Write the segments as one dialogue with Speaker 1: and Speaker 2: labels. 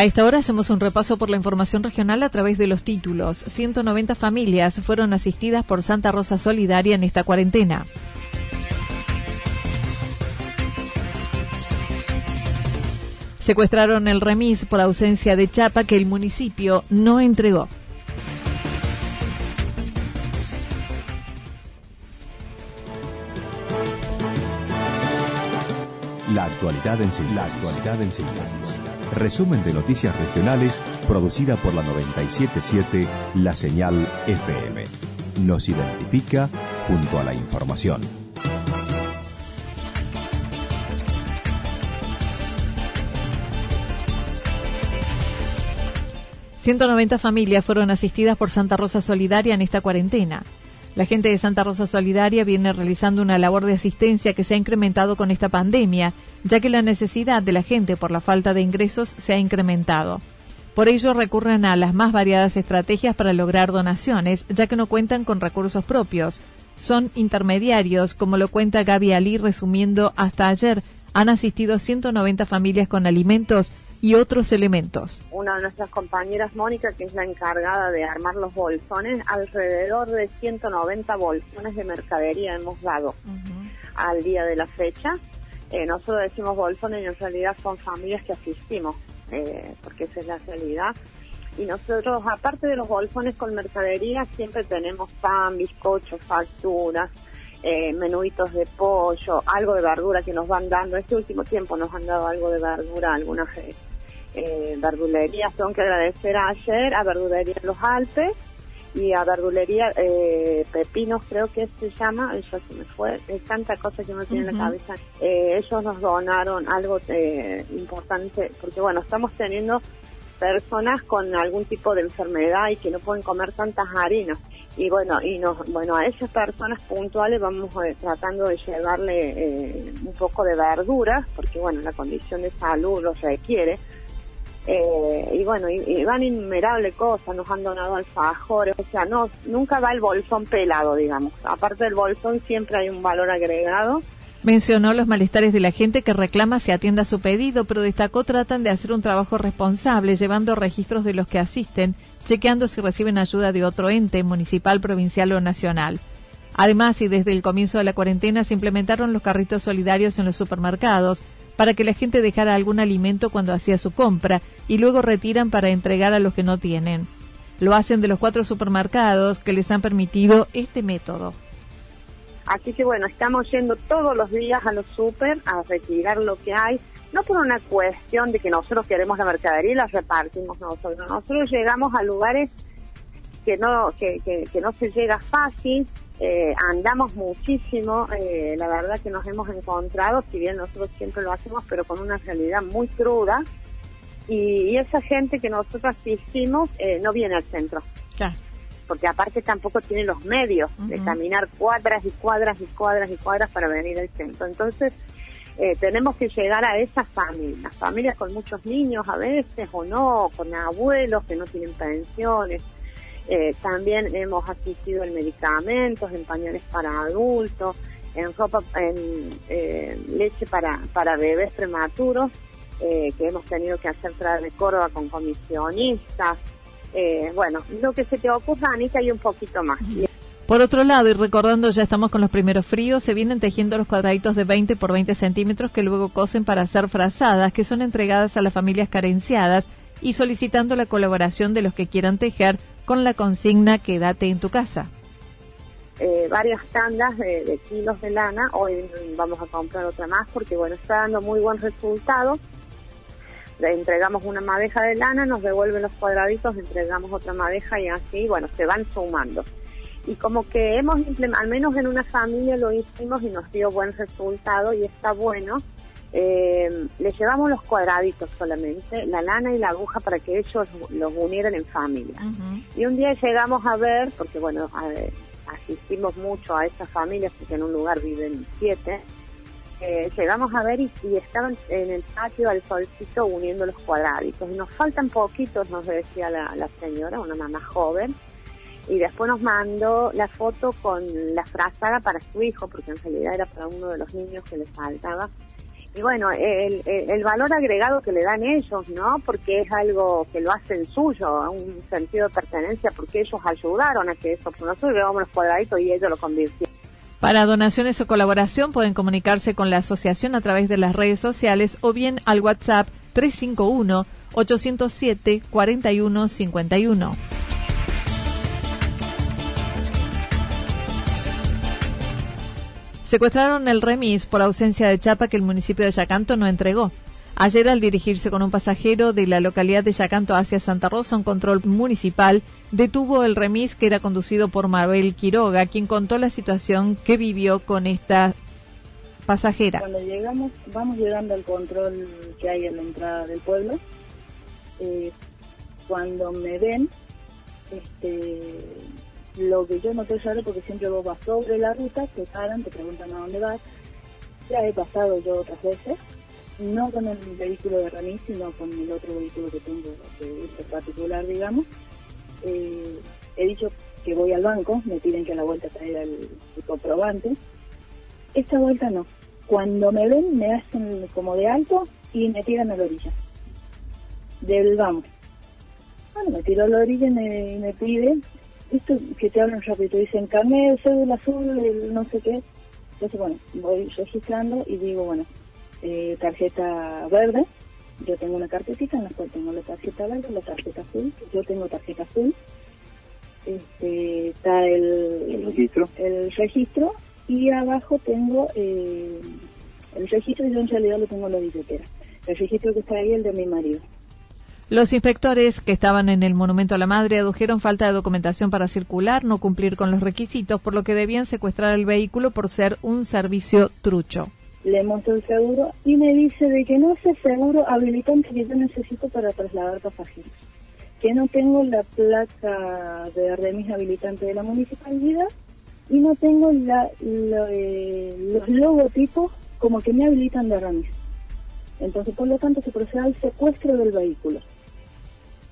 Speaker 1: A esta hora hacemos un repaso por la información regional a través de los títulos. 190 familias fueron asistidas por Santa Rosa Solidaria en esta cuarentena. Secuestraron el remis por ausencia de chapa que el municipio no entregó.
Speaker 2: La actualidad en síntesis. Resumen de noticias regionales producida por la 977 La Señal FM. Nos identifica junto a la información.
Speaker 1: ...190 familias fueron asistidas por Santa Rosa Solidaria en esta cuarentena. La gente de Santa Rosa Solidaria viene realizando una labor de asistencia que se ha incrementado con esta pandemia, ya que la necesidad de la gente por la falta de ingresos se ha incrementado. Por ello recurren a las más variadas estrategias para lograr donaciones, ya que no cuentan con recursos propios. Son intermediarios, como lo cuenta Gaby Ali resumiendo hasta ayer, han asistido 190 familias con alimentos y otros elementos.
Speaker 3: Una de nuestras compañeras, Mónica, que es la encargada de armar los bolsones, alrededor de 190 bolsones de mercadería hemos dado al día de la fecha. Eh, nosotros decimos bolsones y en realidad son familias que asistimos, eh, porque esa es la realidad. Y nosotros, aparte de los bolsones con mercadería, siempre tenemos pan, bizcochos, facturas, eh, menuditos de pollo, algo de verdura que nos van dando. Este último tiempo nos han dado algo de verdura, algunas eh, verdulerías. Tengo que agradecer ayer a Verdulería Los Alpes y a Verdulería eh, Pepinos, creo que se llama, eso se me fue, es tanta cosa que no tiene en la cabeza. Eh, ellos nos donaron algo eh, importante, porque bueno, estamos teniendo personas con algún tipo de enfermedad y que no pueden comer tantas harinas. Y bueno, y nos, bueno, a esas personas puntuales vamos eh, tratando de llevarle eh, un poco de verduras, porque bueno, la condición de salud lo requiere eh, y bueno, y, van innumerables cosas, nos han donado alfajores, o sea, no, nunca va el bolsón pelado, digamos. Aparte del bolsón siempre hay un valor agregado.
Speaker 1: Mencionó los malestares de la gente que reclama se atienda su pedido, pero destacó tratan de hacer un trabajo responsable, llevando registros de los que asisten, chequeando si reciben ayuda de otro ente, municipal, provincial o nacional. Además, y desde el comienzo de la cuarentena se implementaron los carritos solidarios en los supermercados, para que la gente dejara algún alimento cuando hacía su compra y luego retiran para entregar a los que no tienen. Lo hacen de los cuatro supermercados que les han permitido este método.
Speaker 3: Así que bueno, estamos yendo todos los días a los super a retirar lo que hay, no por una cuestión de que nosotros queremos la mercadería y la repartimos nosotros. Nosotros llegamos a lugares que no que, que no se llega fácil, eh, andamos muchísimo, eh, la verdad que nos hemos encontrado, si bien nosotros siempre lo hacemos, pero con una realidad muy cruda, y, esa gente que nosotros asistimos eh, no viene al centro. Porque aparte tampoco tiene los medios de caminar cuadras y cuadras y cuadras y cuadras para venir al centro. Entonces, eh, tenemos que llegar a esas familias, familias con muchos niños a veces o no, con abuelos que no tienen pensiones. Eh, también hemos asistido en medicamentos, en pañales para adultos, en ropa, en eh, leche para, para bebés prematuros, que hemos tenido que hacer traer de Córdoba con comisionistas. bueno, lo que se te ocurra, Anita, hay un poquito más.
Speaker 1: Por otro lado, y recordando ya estamos con los primeros fríos, se vienen tejiendo los cuadraditos de 20 por 20 centímetros que luego cosen para hacer frazadas, que son entregadas a las familias carenciadas y solicitando la colaboración de los que quieran tejer con la consigna Quédate en tu casa.
Speaker 3: Eh, varias tandas de, kilos de lana, hoy vamos a comprar otra más porque bueno, está dando muy buen resultado. Le entregamos una madeja de lana, nos devuelven los cuadraditos, entregamos otra madeja y así, bueno, se van sumando y como que hemos al menos en una familia lo hicimos y nos dio buen resultado y está bueno. Eh, le llevamos los cuadraditos solamente, la lana y la aguja para que ellos los unieran en familia. Y un día llegamos a ver, porque bueno, asistimos mucho a esas familias porque en un lugar viven siete, eh, llegamos a ver y, estaban en el patio al solcito uniendo los cuadraditos. Y nos faltan poquitos, nos decía la, la señora, una mamá joven y después nos mandó la foto con la frazada para su hijo, porque en realidad era para uno de los niños que le faltaba. Y bueno, el, el, valor agregado que le dan ellos, ¿no? Porque es algo que lo hacen suyo, un sentido de pertenencia, porque ellos ayudaron a que eso, nosotros llevamos los cuadraditos y ellos lo convirtieron.
Speaker 1: Para donaciones o colaboración pueden comunicarse con la asociación a través de las redes sociales o bien al WhatsApp 351 807 4151. Secuestraron el remis por ausencia de chapa que el municipio de Yacanto no entregó. Ayer, al dirigirse con un pasajero de la localidad de Yacanto hacia Santa Rosa, un control municipal detuvo el remis que era conducido por Mabel Quiroga, quien contó la situación que vivió con esta pasajera.
Speaker 4: Cuando llegamos, vamos llegando al control que hay en la entrada del pueblo. Eh, cuando me ven, este, lo que yo no te raro porque siempre vos vas sobre la ruta, te paran, te preguntan a dónde vas. Ya he pasado yo otras veces, no con el vehículo de Ramis, sino con el otro vehículo que tengo de uso particular, digamos. Eh, he dicho que voy al banco, me piden que a la vuelta traiga el, comprobante. Esta vuelta no. Cuando me ven, me hacen como de alto y me tiran a la orilla. Del vamos. Bueno, me tiro a la orilla y me, me piden esto que te hablan rápido, dicen carnet, cédula azul, el no sé qué. Entonces, bueno, voy registrando y digo, bueno, eh, tarjeta verde, yo tengo una carpetita en la cual tengo la tarjeta verde, la tarjeta azul, yo tengo tarjeta azul, este, está el, registro el registro y abajo tengo eh, el registro y yo en realidad lo tengo en la billetera. El registro que está ahí es el de mi marido.
Speaker 1: Los inspectores que estaban en el Monumento a la Madre adujeron falta de documentación para circular, no cumplir con los requisitos, por lo que debían secuestrar el vehículo por ser un servicio trucho.
Speaker 4: Le mostró el seguro y me dice de que no el seguro habilitante que yo necesito para trasladar pasajeros. Que no tengo la placa de remis habilitante de la municipalidad y no tengo la, eh, los logotipos como que me habilitan de remis. Entonces, por lo tanto, se procede al secuestro del vehículo.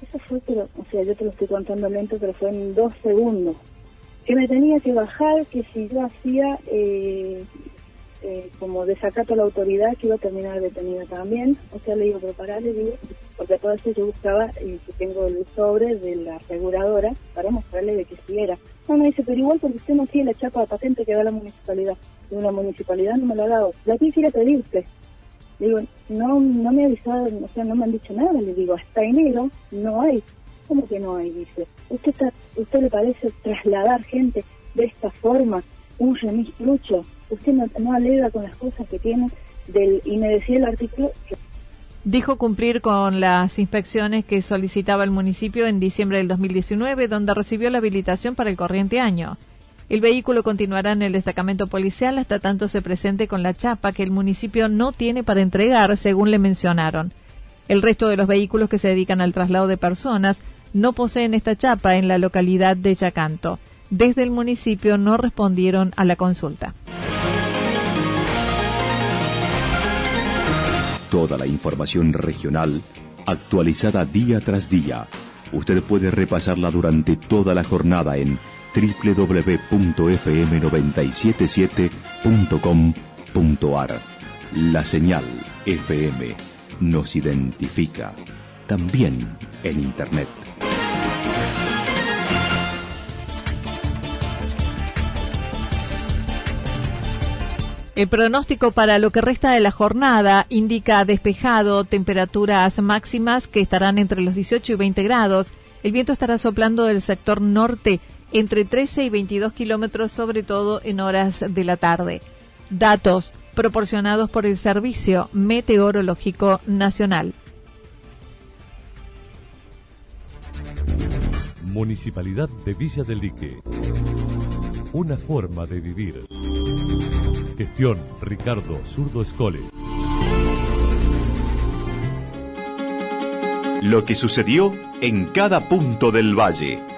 Speaker 4: Eso fue, pero, o sea, yo te lo estoy contando lento, pero fue en dos segundos. Que me tenía que bajar, que si yo hacía eh, eh, como desacato a la autoridad, que iba a terminar detenida también. O sea, le digo, pero le digo, porque todo eso yo buscaba, eh, que tengo el sobre de la aseguradora, para mostrarle de que sí era. No, me dice, pero igual porque usted no tiene la chapa de patente que da la municipalidad. Y una municipalidad no me la ha dado. La quisiera pedirte. Le digo, no, no me avisaron, o sea, no me han dicho nada. Le digo, hasta enero no hay. ¿Cómo que no hay? Dice, ¿usted, está, usted le parece trasladar gente de esta forma, un remis lucho? Usted no, no alega con las cosas que tiene del, y me decía el artículo
Speaker 1: Dijo cumplir con las inspecciones que solicitaba el municipio en diciembre del 2019, donde recibió la habilitación para el corriente año. El vehículo continuará en el destacamento policial hasta tanto se presente con la chapa que el municipio no tiene para entregar, según le mencionaron. El resto de los vehículos que se dedican al traslado de personas no poseen esta chapa en la localidad de Yacanto. Desde el municipio no respondieron a la consulta.
Speaker 2: Toda la información regional actualizada día tras día. Usted puede repasarla durante toda la jornada en www.fm977.com.ar. La señal FM nos identifica también en Internet.
Speaker 1: El pronóstico para lo que resta de la jornada indica despejado, temperaturas máximas que estarán entre los 18 y 20 grados. El viento estará soplando del sector norte entre 13 y 22 kilómetros, sobre todo en horas de la tarde. Datos proporcionados por el Servicio Meteorológico Nacional.
Speaker 5: Municipalidad de Villa del Lique. Una forma de vivir. Gestión Ricardo Zurdo Escole.
Speaker 2: Lo que sucedió en cada punto del valle.